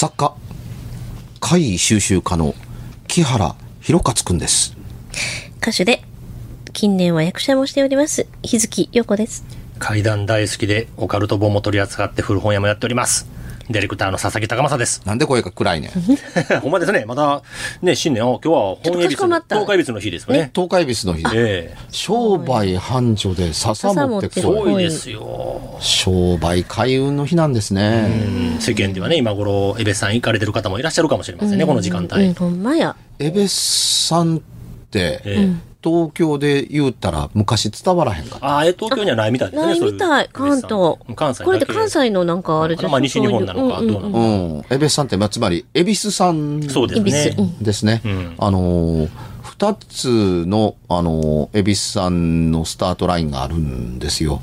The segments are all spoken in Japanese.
作家、怪異収集家の木原博勝くんです。歌手で、近年は役者もしております、日月陽子です。怪談大好きでオカルト本も取り扱って古本屋もやっております。ディレクターの佐々木高正です。なんで声が暗いねん。ほんまですね。まだ、ね、新年、あ今日は本恵比寿、しこまった東海日の日ですよね。東海ビスの日で。ええ商売繁盛で笹持ってく笹持ってる。多いですよ。商売開運の日なんですね。うん世間ではね、今頃、エベさん行かれてる方もいらっしゃるかもしれませんね、この時間帯。うん、ほんまや。エベスさんって、ええ東京で言うたら昔伝わらへんかった？ああ、え東京にはないみたいですね。ないみたい、関東。関西これで関西のなんかあれじゃまあ西日本なのかどうなのかうん。エベスさんって、まあつまり、エビスさんそうです恵比寿ね。うんですね。んあのー二つの、あのー、恵比寿さんのスタートラインがあるんですよ。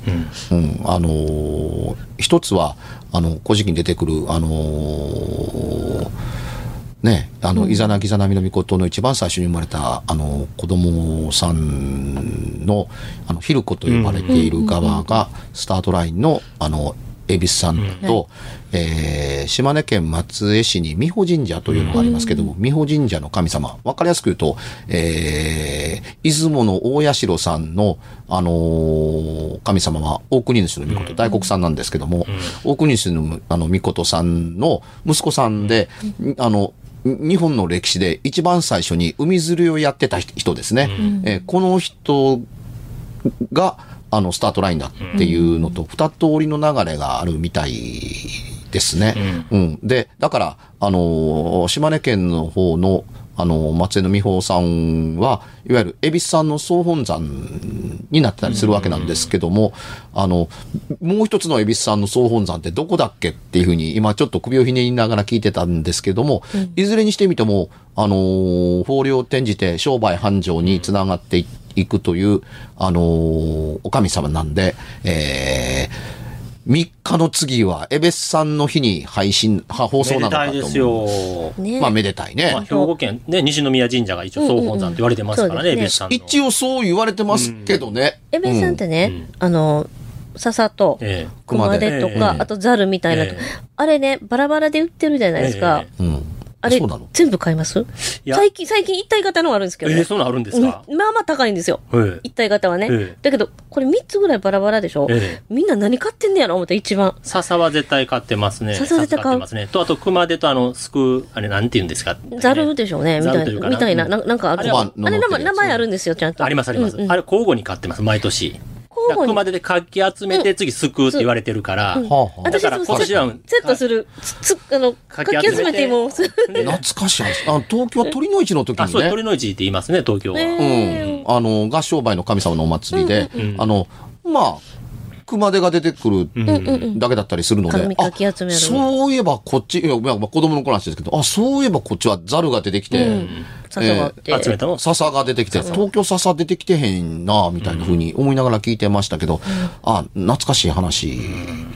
うん。あのー一つは、あの、古事記に出てくる、あのーね、あの、イザナギザナミの御事の一番最初に生まれた、あの、子供さんの、あの、ヒルコと呼ばれている側が、スタートラインの、あの、恵比寿さんと、えー島根県松江市に美保神社というのがありますけども、美保神社の神様、わかりやすく言うと、えー出雲の大社さんの、あのー神様は大国主の御事、大黒さんなんですけども、大国主のあの御事さんの息子さんで、あの、日本の歴史で一番最初に海釣りをやってた人ですね。えーこの人が、あの、スタートラインだっていうのと、二通りの流れがあるみたいですね。うん。で、だから、あのー島根県の方の、あのー松江の美穂さんは、いわゆる、恵比寿さんの総本山になってたりするわけなんですけども、あの、もう一つの恵比寿さんの総本山ってどこだっけっていうふうに、今ちょっと首をひねりながら聞いてたんですけども、いずれにしてみても、あのー法令を転じて商売繁盛につながっていいくという、あのーお神様なんで、えー、3日の次は、エベスさんの日に配信、は放送めなのかとでたいです。よ。ね。まあ、めでたいねまあ、。兵庫県、ね、西宮神社が一応総本山って言われてますからね、うんうんうんエベさんの。一応そう言われてますけどね。エベさんってね、あの、笹と、ええ熊手とか、ええあとザルみたいな、ええあれね、バラバラで売ってるじゃないですか。えうん。あれそうなの、全部買います？最近、最近一体型のがあるんですけどね。ええそんなんあるんですか？うんまあまあ高いんですよ。ええ一体型はね。ええだけど、これ3つぐらいバラバラでしょ、ええみんな何買ってんねやろ？思った一番。笹は絶対買ってますね。笹絶対買うってますね。と、あと、熊手とあの、すく、あれ、なんて言うんですか？ザルでしょうね、みたいな。みたいな、うんななんかある。あれはあれ名前、名前あるんですよ、ちゃんと。ありますあります。あれ、交互に買ってます、毎年。交互に熊手でかき集めて、次、すくうって言われてるから。だから今年はセットする。つ、つ、あの、かかき集めてもう、懐かしい話。あ東京は鳥の市の時あ、そう、にね。鳥の市って言いますね、東京は。ねうん。あの、合商売の神様のお祭りで、あの、まあ、熊手が出てくるだけだったりするので、紙かき集める。あそういえばこっち、いや、まあ、子供の頃の話ですけど、あ、そういえばこっちはザルが出てきて、笹があって。集めたの？笹が出てきて、東京笹出てきてへんな、みたいな風に思いながら聞いてましたけど、あ、懐かしい話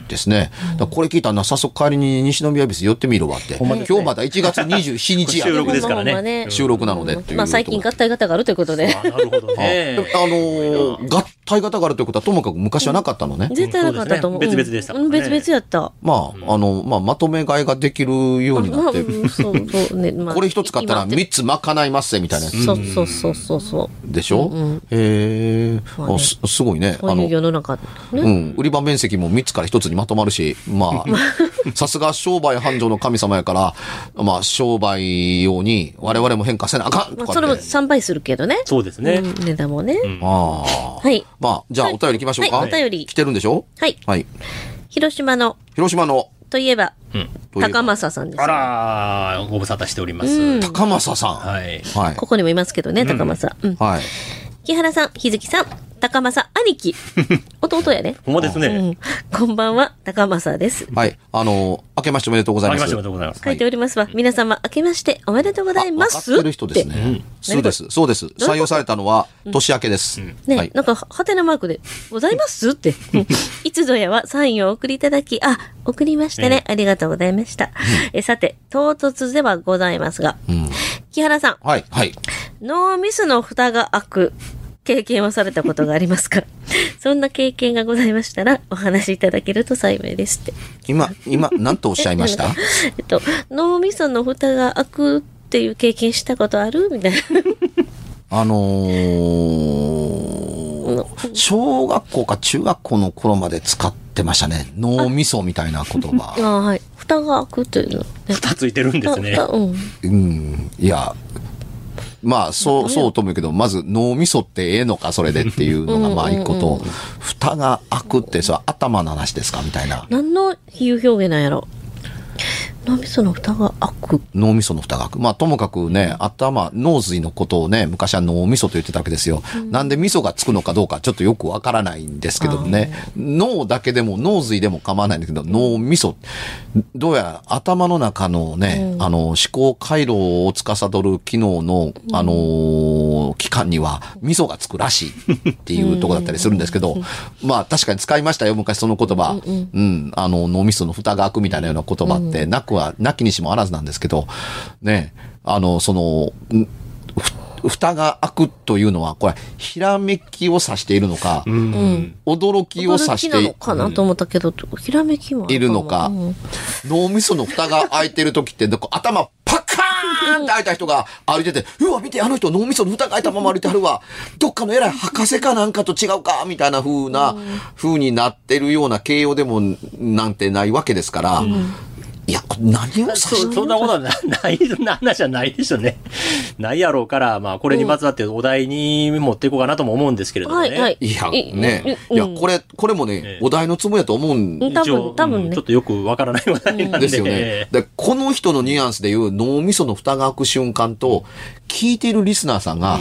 ですね。だからこれ聞いたらな、早速帰りに西宮ビス寄ってみるわって。今日まだ1月27日や収録ですからね。収録なのでっていう。まあ最近合体型があるということで。あなるほどね。あのー合体型があるということはともかく昔はなかったのね。絶対なかったと思う。別々でしたねうん別々やった。まあ、あの、まあ、まとめ買いができるようになって、うんそうそうね。まあこれ一つ買ったら三つ賄いますぜみたいなやつそうそうそうそうそう。でしょ、へえ、まあねあすすごいね。そういう世の中。ね。うん。売り場面積も3つから1つにまとまるし、まあ、さすが商売繁盛の神様やから、まあ、商売用に我々も変化せなあかんとまあそれもかって。3倍するけどね。そうですね。うん値段もね。ああ。はい。まあ、じゃあお便り行きましょうか。はいお便り来てるんでしょ？はい。はい。広島の、広島の、といえば、といえば高政さんですあ。らー、ご無沙汰しております。高政さん。はい。はい。ここにもいますけどね、高政。うん。はい。木原さん、日月さん、高政兄貴。弟やね。ほんまですね。うん。こんばんは、高政です。はい。あの、明けましておめでとうございます。ありましておめでとうございます。書いておりますわ。皆様、明けましておめでとうございます。ってる人ですね。そうです。そうです。採用されたのは年明けです。ね、はい。なんか、はてなマークで、ございます？って。う んいつぞやはサインをお送りいただき、あ、送りましたね。ありがとうございました。えさて、唐突ではございますが、木原さん、はい。はい。ノーミスの蓋が開く経験をされたことがありますか？ら、そんな経験がございましたら、お話しいただけると幸いですって。今、今、何とおっしゃいました？えっと、脳みその蓋が開くっていう経験したことある？みたいな。あのー、小学校か中学校の頃まで使ってましたね。脳みそみたいな言葉。ああ、はい。蓋が開くっていうの。ね、蓋ついてるんですね。あうん。うん、いや、まあ、そう、そうと思うけど、まず脳みそってええのか、それでっていうのが、まあ一個と、蓋が開くって、それは頭の話ですかみたいな。何の比喩表現なんやろ？脳みその蓋が開く。脳みその蓋が開く。まあ、ともかくね、頭、脳髄のことをね、昔は脳みそと言ってたわけですよ。なんで味噌がつくのかどうか、ちょっとよくわからないんですけどね。脳だけでも、脳髄でも構わないんだけど、脳みそ。どうやら頭の中のね、あの、思考回路を司る機能の、あのー器官には、味噌がつくらしいっていうとこだったりするんですけど、まあ、確かに使いましたよ、昔その言葉。うん、あの、脳みその蓋が開くみたいなような言葉って、なくは、なきにしもあらずなんですけど、ね、あの、その、蓋が開くというのは、これ、ひらめきを指しているのか、うん。驚きを指してかなと思ったけど、ひらめきもあいるのか。うん、脳みその蓋が開いてる時って、頭パカーンって開いた人が歩いてて、うわ、見て、あの人脳みその蓋が開いたまま歩いてはるわ。どっかの偉い博士かなんかと違うか、みたいな風な、風になってるような形容でもなんてないわけですから、いや、何をそそんなことはない、そんな話はないでしょうね。ないやろうから、まあ、これにまつわってお題に持っていこうかなとも思うんですけれどもね。はいはい。いや、ね。いや、これ、これもね、お題のつもりだと思うんうん多分、多分ちょっ。とよくわからない話題なんで。ですよね。で、この人のニュアンスでいう脳みその蓋が開く瞬間と、聞いているリスナーさんが、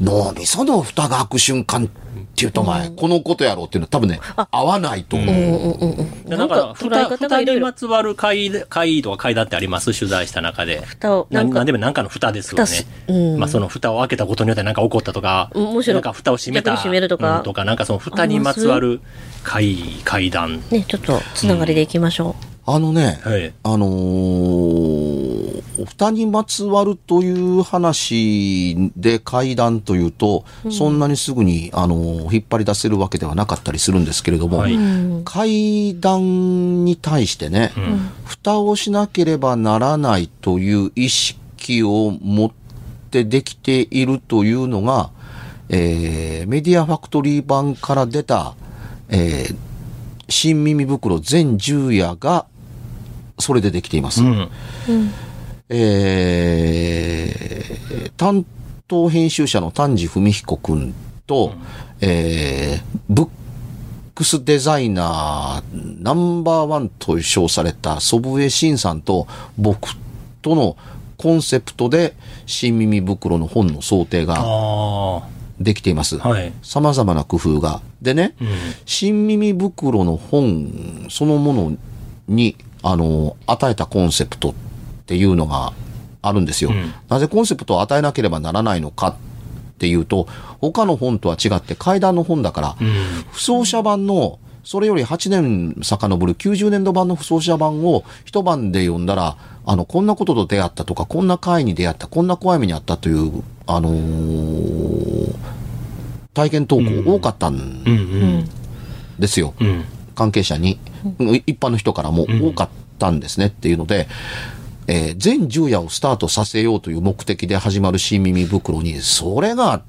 脳みその蓋が開く瞬間って言うとお前、このことやろうっていうのは多分ね、合わないと思う。なんか、捉え蓋、方がいろいろ蓋にま。つわる階階とか階段ってあります？取材した中で。蓋を、なんかななんで、もなんかの蓋ですよねまあその蓋を開けたことによって何か起こったとか、うんむしろなんか蓋を閉めた。閉めるとかうんとか、なんかその蓋にまつわる階、階段。ね、ちょっと、つながりでいきましょあのね、はい。あのー、蓋にまつわるという話で階段というと、そんなにすぐに、あのー引っ張り出せるわけではなかったりするんですけれども、はい。う。うん。階段に対してね、ん蓋をしなければならないという意識を持ってできているというのが、えーメディアファクトリー版から出た、えー新耳袋全10夜がそれでできています。うん。えー担当編集者の丹治文彦くんと、えーブックスデザイナーナンバーワンと称された祖父江慎さんと僕とのコンセプトで新耳袋の本の想定があできています。あ。はい。様々な工夫が。でね、うん。新耳袋の本そのものに、あの、与えたコンセプトっていうのがあるんですよ。うんなぜコンセプトを与えなければならないのかっていうと、他の本とは違って階段の本だから、うん。不走者版の、それより8年遡る90年度版の不走者版を一晩で読んだら、あの、こんなことと出会ったとか、こんな会に出会った、こんな怖い目にあったという、あのー体験投稿多かったん。ですよ。うん。関係者に、一般の人からも多かったんですねっていうので、えー全10夜をスタートさせようという目的で始まる新耳袋に、それがあっ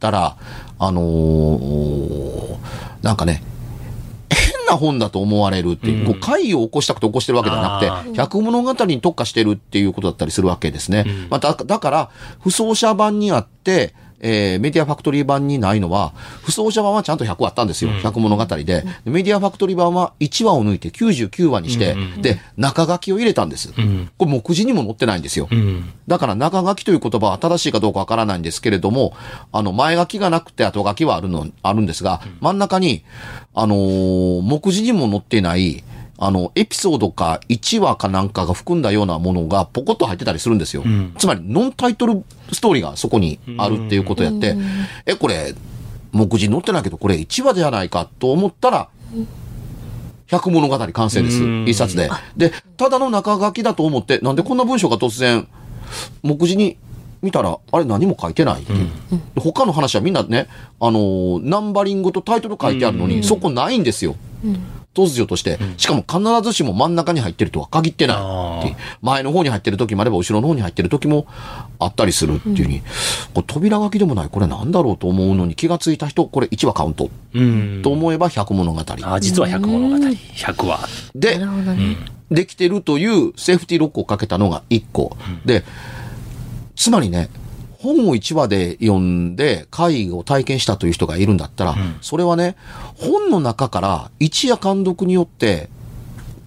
たら、あのーなんかね、変な本だと思われるっていう、うん。こう会議を起こしたくて起こしてるわけではなあくて、百物語に特化してるっていうことだったりするわけですね。うん。まあ、だだから、不走者版にあって、えーメディアファクトリー版にないのは、不走者版はちゃんと100あったんですよ。うん100物語で。でメディアファクトリー版は1話を抜いて99話にして、うんうんで、中書きを入れたんです。うん。これ目次にも載ってないんですよ。うん。だから中書きという言葉は正しいかどうかわからないんですけれども、あの、前書きがなくて後書きはあるの、あるんですが、真ん中に、あのー目次にも載っていない、あの、エピソードか1話かなんかが含んだようなものがポコッと入ってたりするんですよ。んつまり、ノンタイトルストーリーがそこにあるっていうことやって、え、これ、目次載ってないけど、これ1話じゃないかと思ったら、百物語完成ですうん。一冊で。で、ただの中書きだと思って、なんでこんな文章が突然、目次に見たら、あれ何も書いてないっていう。で他の話はみんなね、あのーナンバリングとタイトル書いてあるのに、そこないんですよ。突如として、しかも必ずしも真ん中に入ってるとは限ってないって前の方に入ってる時もあれば後ろの方に入ってる時もあったりするっていうふうに、扉書きでもないこれなんだろうと思うのに気がついた人これ1話カウントうん。と思えば100物語あ、実は100物語。100話。で。できてるというセーフティーロックをかけたのが1個。で、つまりね、本を1話で読んで会を体験したという人がいるんだったら、それはね、本の中から一夜監督によって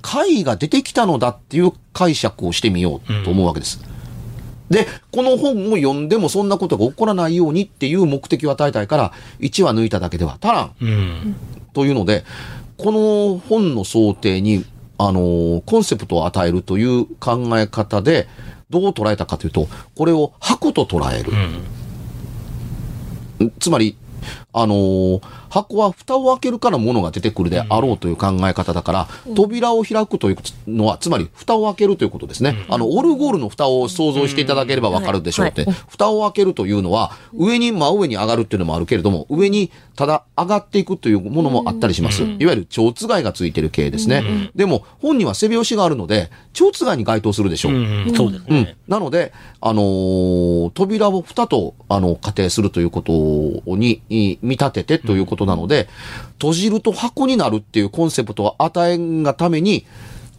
会が出てきたのだっていう解釈をしてみようと思うわけです。で、この本を読んでもそんなことが起こらないようにっていう目的を与えたいから、1話抜いただけでは足らん。うん。というので、この本の想定に、あのーコンセプトを与えるという考え方で、どう捉えたかというと、これを箱と捉える。つまり、あのー箱は蓋を開けるから物が出てくるであろうという考え方だから、扉を開くというのは、つまり蓋を開けるということですね。あの、オルゴールの蓋を想像していただければわかるでしょうって、はい蓋を開けるというのは、上に真上に上がるっていうのもあるけれども、上にただ上がっていくというものもあったりします。いわゆる蝶つがいがついてる系ですね。でも、本には背拍子があるので、蝶つがいに該当するでしょう。うん。そうですうんね。。なので、あのー扉を蓋と、あの、仮定するということに、い見立ててということなので、閉じると箱になるっていうコンセプトを与えんがために、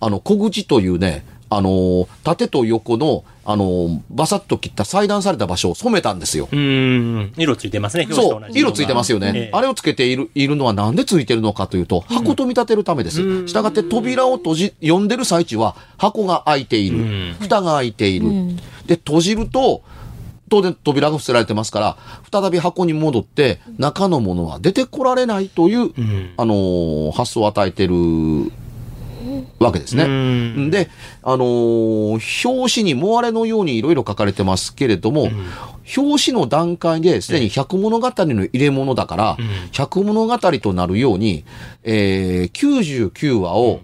あの、小口というね、あのー縦と横の、あのーバサッと切った裁断された場所を染めたんですよ。うん。色ついてますね。表そう色ついてますよね。ええあれをつけている、いるのはなんでついてるのかというと、箱と見立てるためです。したがって扉を閉じ、読んでる最中は箱が開いている。ん蓋が開いている。で、閉じると、当然扉が伏せられてますから、再び箱に戻って、中のものは出てこられないという、ん。あのー発想を与えてるわけですね。うん。で、あのー表紙にモアレのようにいろいろ書かれてますけれども、表紙の段階ですでに百物語の入れ物だから、百物語となるように、えー、99話を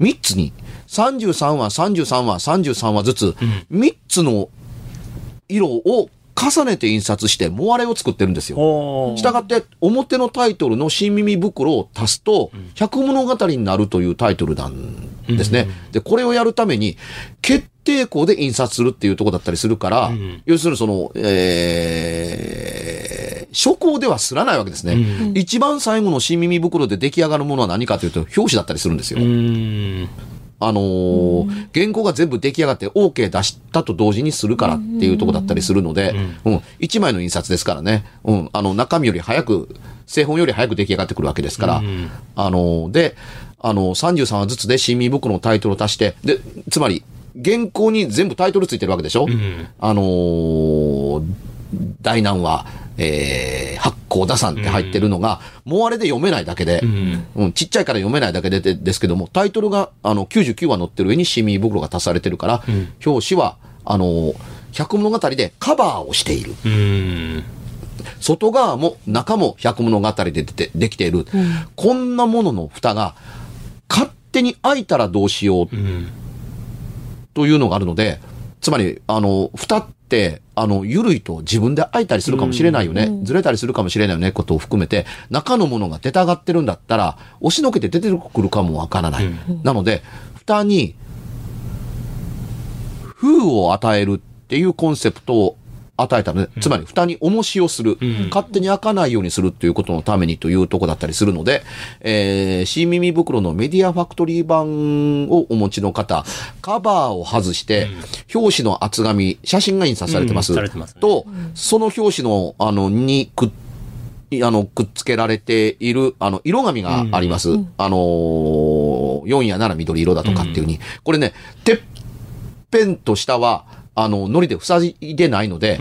3つに、33話、33話、33話ずつ、3つの色を重ねて印刷して、モアレを作ってるんですよ。したがって、表のタイトルの新耳袋を足すと、百物語になるというタイトルなんですね。で、これをやるために、決定校で印刷するっていうところだったりするから、ん要するにその、えー、初稿ではすらないわけですね。一番最後の新耳袋で出来上がるものは何かというと、表紙だったりするんですよ。うん。あのー原稿が全部出来上がって OK 出したと同時にするからっていうところだったりするので、うん、一枚の印刷ですからね、うん、あの、中身より早く、製本より早く出来上がってくるわけですから、あのーで、あのー、33話ずつで新見袋のタイトルを足して、で、つまり、原稿に全部タイトルついてるわけでしょ、あのー大難は、えー、八甲田山って入ってるのが、もうあれで読めないだけで、うんちっちゃいから読めないだけででですけども、タイトルが、あの、99話載ってる上にシミ袋が足されてるから、表紙は、あの、百物語でカバーをしている。うん。外側も中も百物語で出てできている、こんなものの蓋が勝手に開いたらどうしよううん。というのがあるので、つまり、あの、蓋って、あの、ゆるいと自分で開いたりするかもしれないよね。ずれたりするかもしれないよね、ことを含めて、中のものが出たがってるんだったら、押しのけて出てくるかもわからない。なので、蓋に、封を与えるっていうコンセプトを与えたので、つまり蓋に重しをする、勝手に開かないようにするっていうことのためにというとこだったりするので、えー、新耳袋のメディアファクトリー版をお持ちの方、カバーを外して、表紙の厚紙、写真が印刷されてます。うんますね。と、その表紙の、あの、にくっあの、くっつけられている、あの、色紙があります。あのー、4や7緑色だとかっていうふうに。これね、てっぺんと下は、あの、糊で塞いでないので、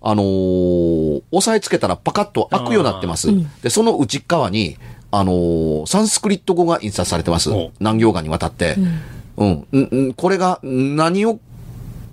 あのー押さえつけたらパカッと開くようになってます。で、その内側に、あのーサンスクリット語が印刷されてますお。何行間にわたって。うん。うんうんこれが何を、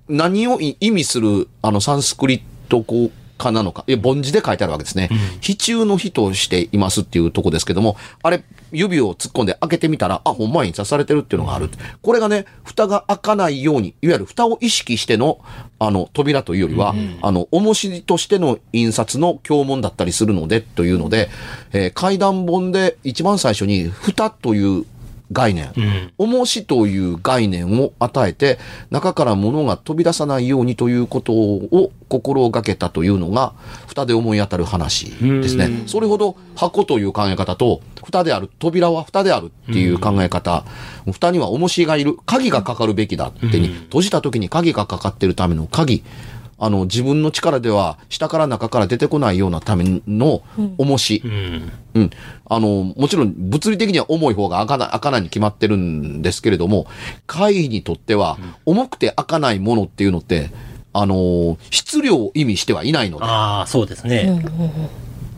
何を意味する、あの、サンスクリット語かなのか、いや、凡字で書いてあるわけですね。非中の日としていますっていうとこですけども、あれ、指を突っ込んで開けてみたら、あ、ほんまに刺されてるっていうのがある。これがね、蓋が開かないように、いわゆる蓋を意識しての、あの、扉というよりは、あの、重しとしての印刷の教文だったりするので、というので、えー階段本で一番最初に、蓋という概念、重しという概念を与えて、中から物が飛び出さないようにということを心がけたというのが、蓋で思い当たる話ですね。それほど箱という考え方と、蓋である、扉は蓋であるっていう考え方、蓋には重しがいる、鍵がかかるべきだってに、閉じた時に鍵がかかってるための鍵、あの、自分の力では下から中から出てこないようなための重し、うん。うん。あの、もちろん物理的には重い方が開かない、開かないに決まってるんですけれども、会議にとっては、重くて開かないものっていうのって、あの、質量を意味してはいないので、ああ、そうですね。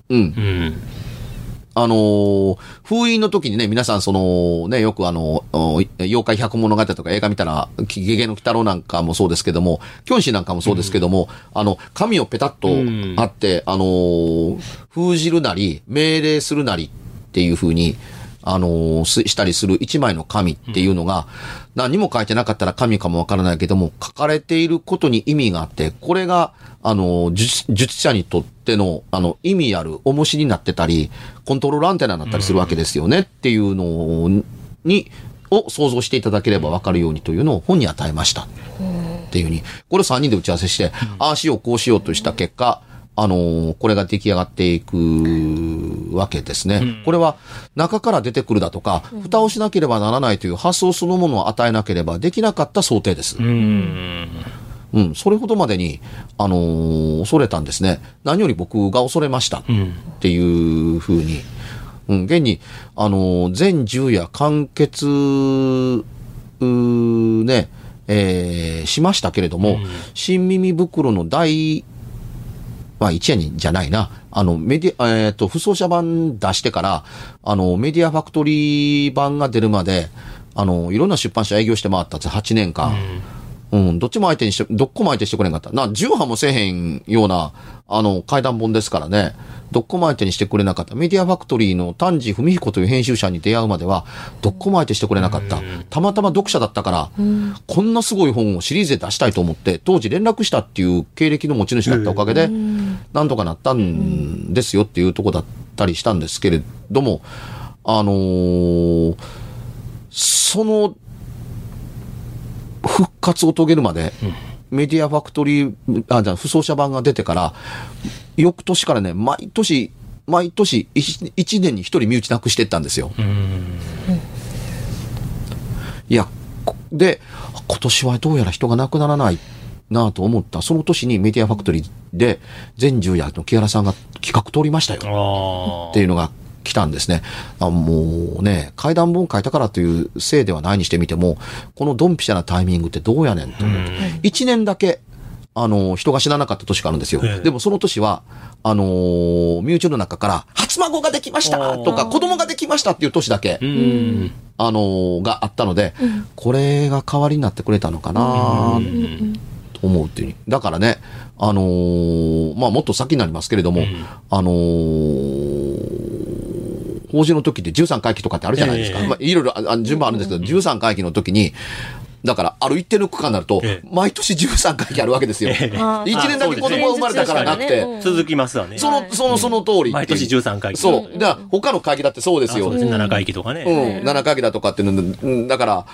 うん。うん。あのー封印の時にね、皆さんその、ね、よくあの、お妖怪百物語とか映画見たら、ゲゲゲの鬼太郎なんかもそうですけども、キョンシーなんかもそうですけども、あの、紙をペタッとあって、あのー封じるなり、命令するなりっていう風に、あのしたりする一枚の紙っていうのが、何も書いてなかったら紙かもわからないけども、書かれていることに意味があって、これが、あの、術術者にとっての、あの、意味ある重しになってたり、コントロールアンテナになったりするわけですよねっていうのに、を想像していただければわかるようにというのを本に与えました。っていうふうに、これを3人で打ち合わせして、ああしよう、こうしようとした結果、あのーこれが出来上がっていくわけですね。これは中から出てくるだとか、蓋をしなければならないという発想そのものを与えなければできなかった想定です。うん。うん、それほどまでに、あのー恐れたんですね。何より僕が恐れました。うん。っていうふうに、うん、現に、あの、全銃や完結、うーね、えーしましたけれども、新耳袋の第、まあ、一夜にじゃないな。あの、メディア、えっ、と、不走者版出してから、あの、メディアファクトリー版が出るまで、あの、いろんな出版社営業して回ったんです8年間。うん、どっちも相手にして、どっこも相手してくれんかった。な、重版もせえへんような、あの、階段本ですからね。どっこも相手にしてくれなかった。メディアファクトリーの丹治文彦という編集者に出会うまでは、どっこも相手してくれなかった。たまたま読者だったから、こんなすごい本をシリーズで出したいと思って、当時連絡したっていう経歴の持ち主だったおかげで、なんとかなったんですよっていうとこだったりしたんですけれども、あのーその、復活を遂げるまで、メディアファクトリー、あ、じゃあ、不走者版が出てから、翌年からね、毎年、毎年一、一年に一人身内なくしていったんですよ。いや、こで、今年はどうやら人が亡くならないなと思った、その年にメディアファクトリーで、全従夜の木原さんが企画通りましたよ。あっていうのが来たんですね。あもうね、階段本書いたからというせいではないにしてみても、このドンピシャなタイミングってどうやねんと思って。一年だけ、あの、人が死ななかった年があるんですよ。ええでもその年は、あのー身内の中から、初孫ができましたとか、子供ができましたっていう年だけ、あ。うん。あのーがあったので、これが代わりになってくれたのかなと思うっていう。だからね、あのーまあもっと先になりますけれども、あのー法事の時って13回忌とかってあるじゃないですか。ええまあいろいろああ順番あるんですけど、13回忌の時に、だから、ある一定の区間になるとええ、毎年13回忌あるわけですよ。ええ。あー。一年だけ子供が生まれたからなくて、うん続きますわね。その、その、その通り。毎年13回。忌そう。だ他の会議だってそうですよ。あそうですね。7回忌とかね。うん、7回忌だとかっていうだから、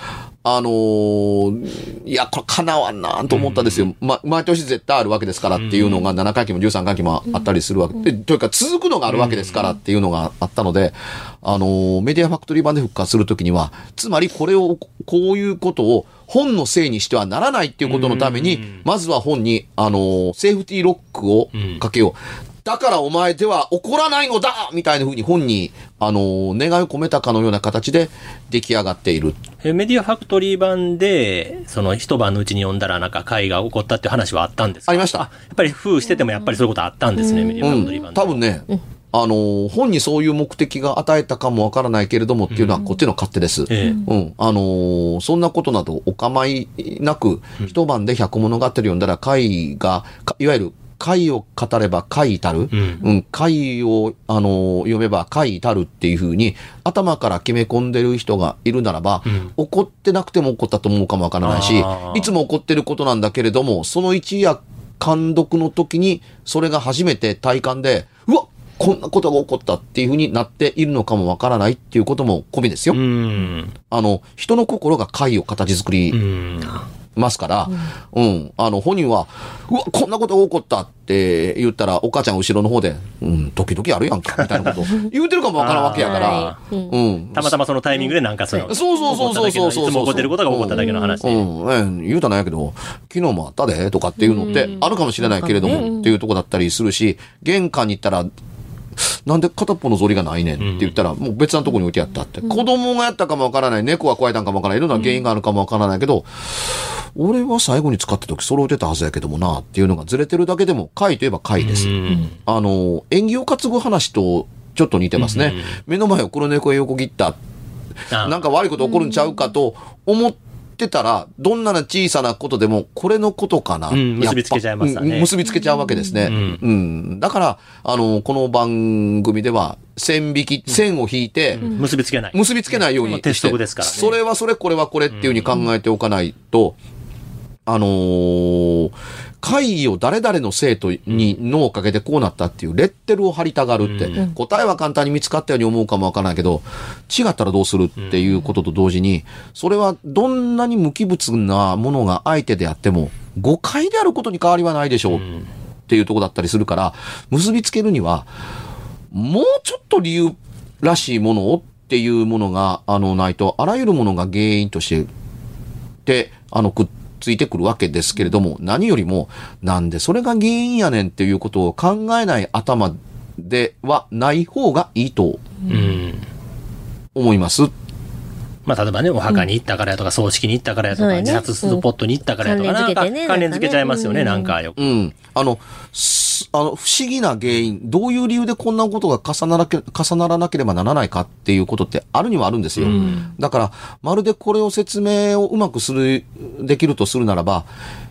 あのーいや、これ叶わんなと思ったんですよ。ま、毎年絶対あるわけですからっていうのが7回忌も13回忌もあったりするわけ。で、というか続くのがあるわけですからっていうのがあったので、あのーメディアファクトリー版で復活するときには、つまりこれを、こういうことを本のせいにしてはならないっていうことのために、まずは本に、あのーセーフティーロックをかけよう。だからお前では怒らないのだみたいな風に本に、あのー願いを込めたかのような形で出来上がっている。えメディアファクトリー版で、その一晩のうちに読んだらなんか会が起こったっていう話はあったんですか？ありましたやっぱり封しててもやっぱりそういうことあったんですね、メディアうファクトリー版、で。ん多分ね、あのー本にそういう目的が与えたかもわからないけれどもっていうのはこっちの勝手です。ええ。うん。あのーそんなことなどお構いなく、一晩で百物語読んだら会が、かいわゆる回を語れば回至る、うん。うん、回を、あの、読めば回至るっていうふうに、頭から決め込んでる人がいるならば、うん。怒ってなくても怒ったと思うかもわからないしいつも怒ってることなんだけれども、その一夜、監読の時に、それが初めて体感で、うわこんなことが起こったっていうふうになっているのかもわからないっていうことも込みですよ。うん。あの、人の心が回を形作りうん。ますから、うん、あの、本人は、うわ、こんなことが起こったって言ったら、お母ちゃん後ろの方で、うん、時々あるやんか、みたいなこと 言うてるかもわからんわけやからは、いうんうん。たまたまそのタイミングでなんかその、そうそうそうそうそうそう。いつも起こってることが起こっただけの話で。うん、うん、言うたなんやけど、昨日もあったで、とかっていうのってあるかもしれないけれども、っていうとこだったりするし、玄関に行ったら、なんで片っぽのぞりがないねんって言ったら、もう別なとこに置いてやったって。子供がやったかもわからない、猫が加えたんかもわからない、いろんな原因があるかもわからないけど、俺は最後に使った時揃えてたはずやけどもな、っていうのがずれてるだけでも、回といえば回です。うんあの、縁起を担ぐ話とちょっと似てますね。目の前を黒猫へ横切った。あなんか悪いこと起こるんちゃうかと思ってたら、どんな小さなことでも、これのことかな。うん結びつけちゃいますわねうん結びつけちゃうわけですね。うん。だから、あの、この番組では、線引き、線を引いて、結びつけない。結びつけないようにまあ鉄則ですからねそれはそれ、これはこれっていうふうに考えておかないと、あのー会議を誰々の生徒に脳をかけてこうなったっていうレッテルを貼りたがるって、答えは簡単に見つかったように思うかもわからないけど、違ったらどうするっていうことと同時に、それはどんなに無機物なものが相手であっても、誤解であることに変わりはないでしょう。っていうとこだったりするから、結びつけるには、もうちょっと理由らしいものをっていうものが、あの、ないと、あらゆるものが原因として、で、あの、くっついてくるわけですけれども、何よりも、なんでそれが原因やねんっていうことを考えない頭ではない方がいいとうん。思います。まあ、例えばね、お墓に行ったからやとか、葬式に行ったからやとか、自殺スポットに行ったからやとか、うんなんか関連付けてね関連付けちゃいますよね、なんんかよく。うん。あの、すあの、不思議な原因、どういう理由でこんなことが重ならけ重ならなければならないかっていうことってあるにはあるんですよ。だから、まるでこれを説明をうまくする、できるとするならば、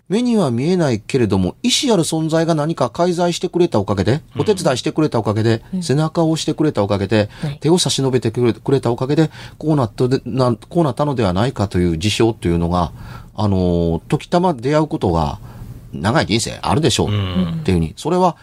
目には見えないけれども、意志ある存在が何か介在してくれたおかげで、お手伝いしてくれたおかげで、背中を押してくれたおかげで、はい。手を差し伸べてくれたおかげで、こうなったでな、こうなったのではないかという事象というのが、あのー、時たま出会うことが、長い人生あるでしょう。っていうふうに、それは、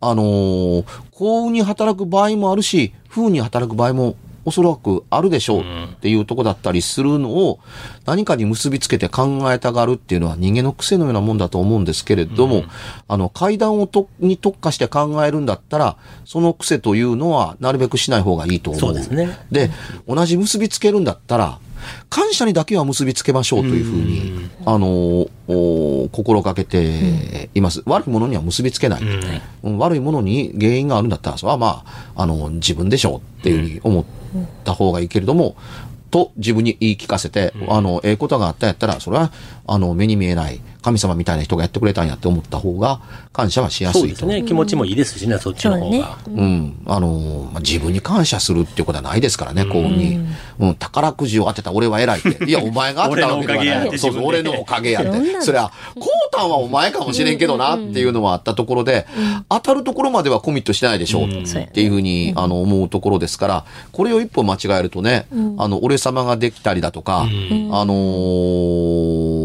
あのー幸運に働く場合もあるし、不運に働く場合もおそらくあるでしょう。っていうとこだったりするのを何かに結びつけて考えたがるっていうのは人間の癖のようなもんだと思うんですけれども、あの、階段をとに特化して考えるんだったら、その癖というのはなるべくしない方がいいと思う。そうですね。で、同じ結びつけるんだったら、感謝にだけは結びつけましょうというふうに、あの、お心がけています。悪いものには結びつけない。うん。悪いものに原因があるんだったら、それはまあ、あの、自分でしょうっていうふうに思った方がいいけれども、と自分に言い聞かせて、あの、ええことがあったんやったら、それは、あの、目に見えない神様みたいな人がやってくれたんやって思った方が、感謝はしやすいと。そうですね。気持ちもいいですしね、そっちの方そうが。うん。あの、まあ、自分に感謝するっていうことはないですからね、幸運に。うん。宝くじを当てた俺は偉いって。いや、お前が当てたわけでは俺のおかげやない。そうそう、俺のおかげやっそんなんて。そりゃ、こうたんはお前かもしれんけどなっていうのはあったところで、当たるところまではコミットしてないでしょうっていうふうに、あの、思うところですから、これを一歩間違えるとね、あの、俺様ができたりだとか、あのー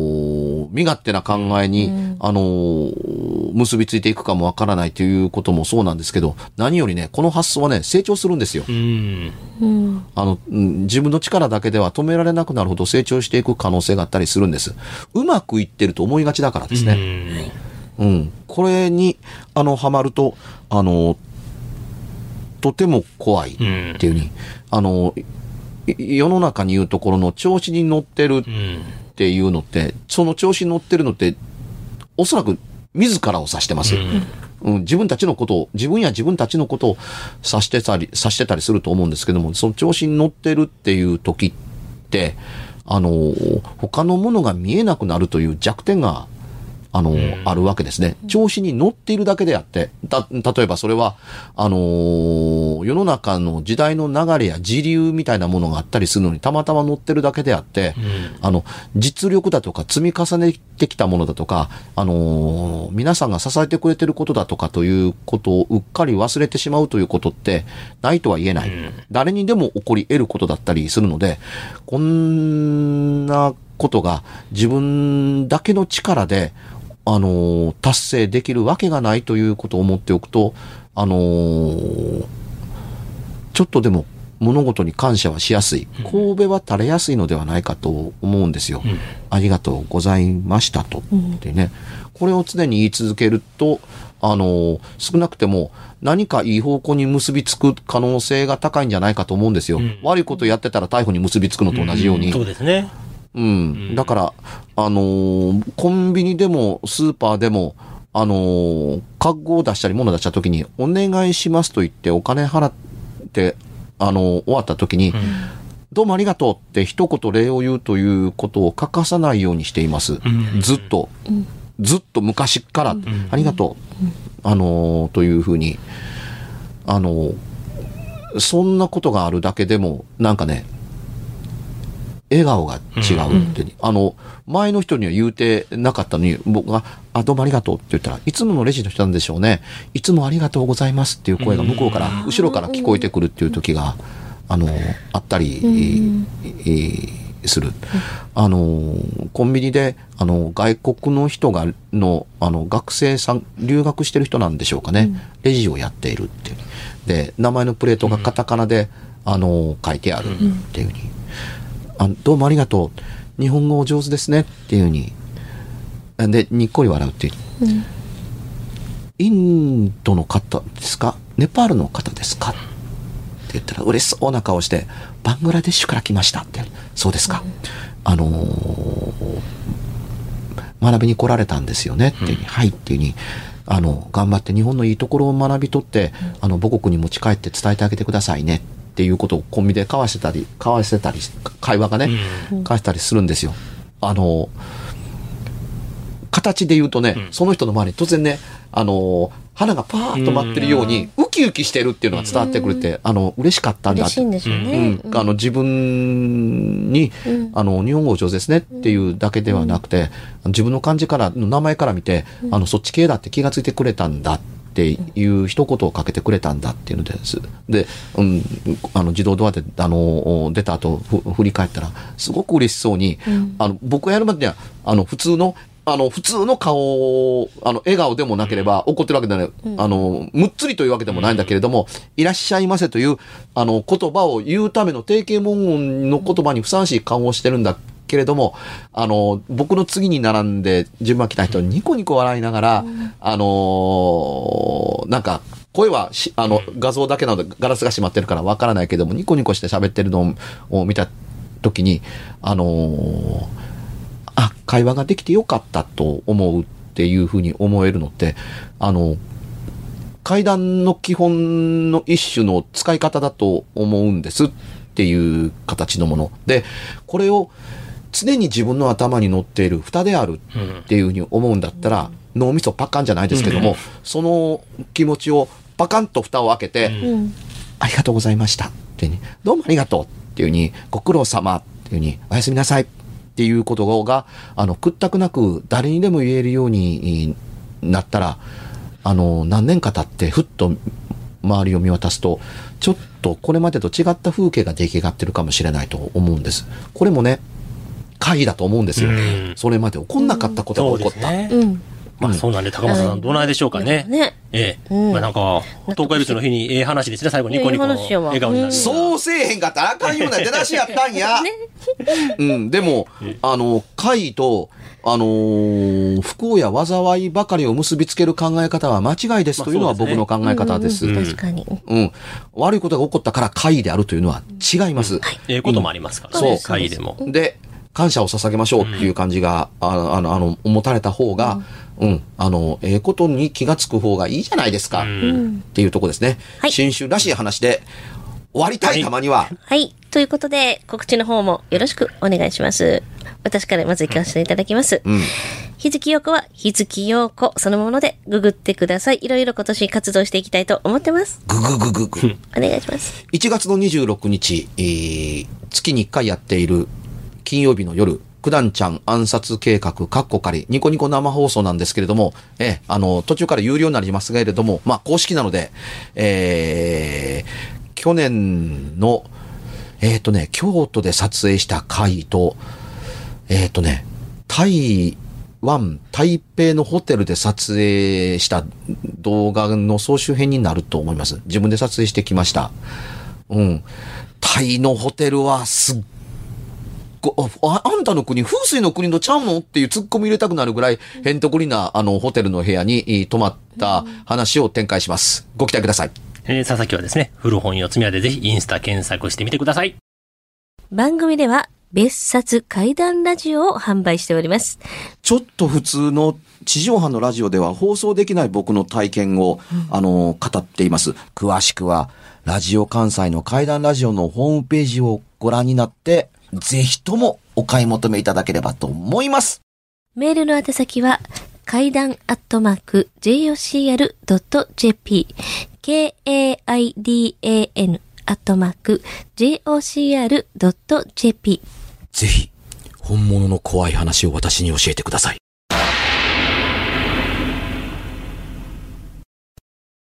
身勝手な考えに、あのー結びついていくかもわからないということもそうなんですけど、何よりね、この発想はね、成長するんですよ。うん。うん。あの、うん自分の力だけでは止められなくなるほど成長していく可能性があったりするんです。うまくいってると思いがちだからですね。うん。これに、あの、ハマると、あの、とても怖いっていうふうに、あの、い世の中に言うところの調子に乗ってるうん。っていうのって、その調子に乗ってるのって、おそらく自らを指してます。うん、自分たちのことを、自分や自分たちのことを指してたり、指してたりすると思うんですけども、その調子に乗ってるっていう時って、あの、他のものが見えなくなるという弱点があの、あるわけですね。調子に乗っているだけであって、た、例えばそれは、あのー世の中の時代の流れや時流みたいなものがあったりするのにたまたま乗ってるだけであって、あの、実力だとか積み重ねてきたものだとか、あのー皆さんが支えてくれてることだとかということをうっかり忘れてしまうということってないとは言えない。誰にでも起こり得ることだったりするので、こんなことが自分だけの力で、あのー達成できるわけがないということを思っておくと、あのーちょっとでも物事に感謝はしやすい。神戸は垂れやすいのではないかと思うんですよ。ありがとうございましたと。ってね。これを常に言い続けると、あのー少なくても何かいい方向に結びつく可能性が高いんじゃないかと思うんですよ。ん悪いことやってたら逮捕に結びつくのと同じように。そうですね。うん。だから、あのーコンビニでもスーパーでも、あのー、カゴを出したり物出した時に、お願いしますと言ってお金払って、あのー終わった時に、どうもありがとうって一言礼を言うということを欠かさないようにしています。んずっと。ずっと昔から、ありがとう。あのーというふうに、あのーそんなことがあるだけでも、なんかね、笑顔が違うって、あの、前の人には言うてなかったのに、僕が、あ、どうもありがとうって言ったら、いつものレジの人なんでしょうね。いつもありがとうございますっていう声が向こうから、後ろから聞こえてくるっていう時が、あの、あったり、えーする。あの、コンビニで、あの、外国の人が、の、あの、学生さん、留学してる人なんでしょうかね。レジをやっているっていう。で、名前のプレートがカタカナで、あの、書いてあるっていうふうに。あどうもありがとう。日本語お上手ですねっていうふうに。で、にっこり笑うっていう。インドの方ですか？ネパールの方ですか？って言ったら嬉しそうな顔して、バングラデシュから来ましたって。そうですか。あのー学びに来られたんですよねっていうふうに、はいっていうに、あの、頑張って日本のいいところを学び取って、あの、母国に持ち帰って伝えてあげてくださいねっていうことをコンビニで交わしてたり、交わしてたり、会話がね、交わしたりするんですよ。あの、形で言うとね、その人の周りに突然ね、あの、花がパーッと舞ってるように、ウキウキしてるっていうのが伝わってくるって、あの、嬉しかったんだって。嬉しいんでね。うん、あの自分に、あの日本語お上手ですねっていうだけではなくて、自分の漢字からの名前から見て、あのそっち系だって気がついてくれたんだっていう一言をかけてくれたんだっていうのです。で、うん、あの自動ドアであの出た後ふ振り返ったらすごく嬉しそうに、あの僕がやるまでにはあの普通のあの、普通の顔を、あの、笑顔でもなければ、怒ってるわけではない、あの、むっつりというわけでもないんだけれども、いらっしゃいませという、あの、言葉を言うための定型文言の言葉にふさわしい顔をしてるんだけれども、あの、僕の次に並んで順番来た人に、ニコニコ笑いながら、あのなんか、声はし、あの、画像だけなので、ガラスが閉まってるからわからないけども、ニコニコして喋ってるのを見た時に、あのーあ、会話ができてよかったと思うっていうふうに思えるのって、あの、階段の基本の一種の使い方だと思うんですっていう形のもの。で、これを常に自分の頭に乗っている蓋であるっていうふうに思うんだったら、脳みそパカンじゃないですけども、その気持ちをパカンと蓋を開けて、うん。ありがとうございましたっていうに、どうもありがとうっていうふうに、ご苦労様っていうふうに、おやすみなさいっていうことが、あの、屈託なく誰にでも言えるようになったら、あの、何年か経ってふっと周りを見渡すと、ちょっとこれまでと違った風景が出来上がってるかもしれないと思うんです。これもね、会だと思うんですようん。それまで起こんなかったことが起こった。まあそうなんで、高松さん、どうないでしょうかね。ね。ええ。うんまあなんか、東海別の日にええ話ですね、最後ニコニコ笑顔になる。そうせえへんかったらあかんような出だしやったんや。うん、でも、あの、会と、あのー不幸や災いばかりを結びつける考え方は間違いですというのは僕の考え方です。ううんん確かに。悪いことが起こったから会であるというのは違います。ええこともありますからそうね、会でも。で、感謝を捧げましょうっていう感じが、あの、あの、あの持たれた方が、うん、あの、ええことに気がつく方がいいじゃないですか。うんうん。っていうとこですね。はい新種らしい話で、終わりたい、たまには。はい。ということで、告知の方もよろしくお願いします。私からまず行かせていただきます。うん。日月陽子は日月陽子そのものでググってください。いろいろ今年活動していきたいと思ってます。ぐぐぐぐぐ。お願いします。1月の26日、えー月に1回やっている金曜日の夜、九段ちゃん暗殺計画、カッコ仮、ニコニコ生放送なんですけれども、えあの、途中から有料になりますけれども、まあ、公式なので、えー去年の、えっ、とね、京都で撮影した回と、えっ、とね、台湾、台北のホテルで撮影した動画の総集編になると思います。自分で撮影してきました。うん。タイのホテルはすっ、ああんたの国、風水の国のちゃうの？っていうツッコミ入れたくなるぐらい、へんとくりな、あの、ホテルの部屋にえー泊まった話を展開します。ご期待ください。えー佐々木はですね、古本四つ宮でぜひインスタ検索してみてください。番組では別冊怪談ラジオを販売しております。ちょっと普通の地上波のラジオでは放送できない僕の体験を、あの、語っています。詳しくは、ラジオ関西の怪談ラジオのホームページをご覧になって、ぜひともお買い求めいただければと思います。メールの宛先は、階段アットマーク jocr.jp k-a-i-d-a-n アットマーク jocr.jp ぜひ、本物の怖い話を私に教えてください。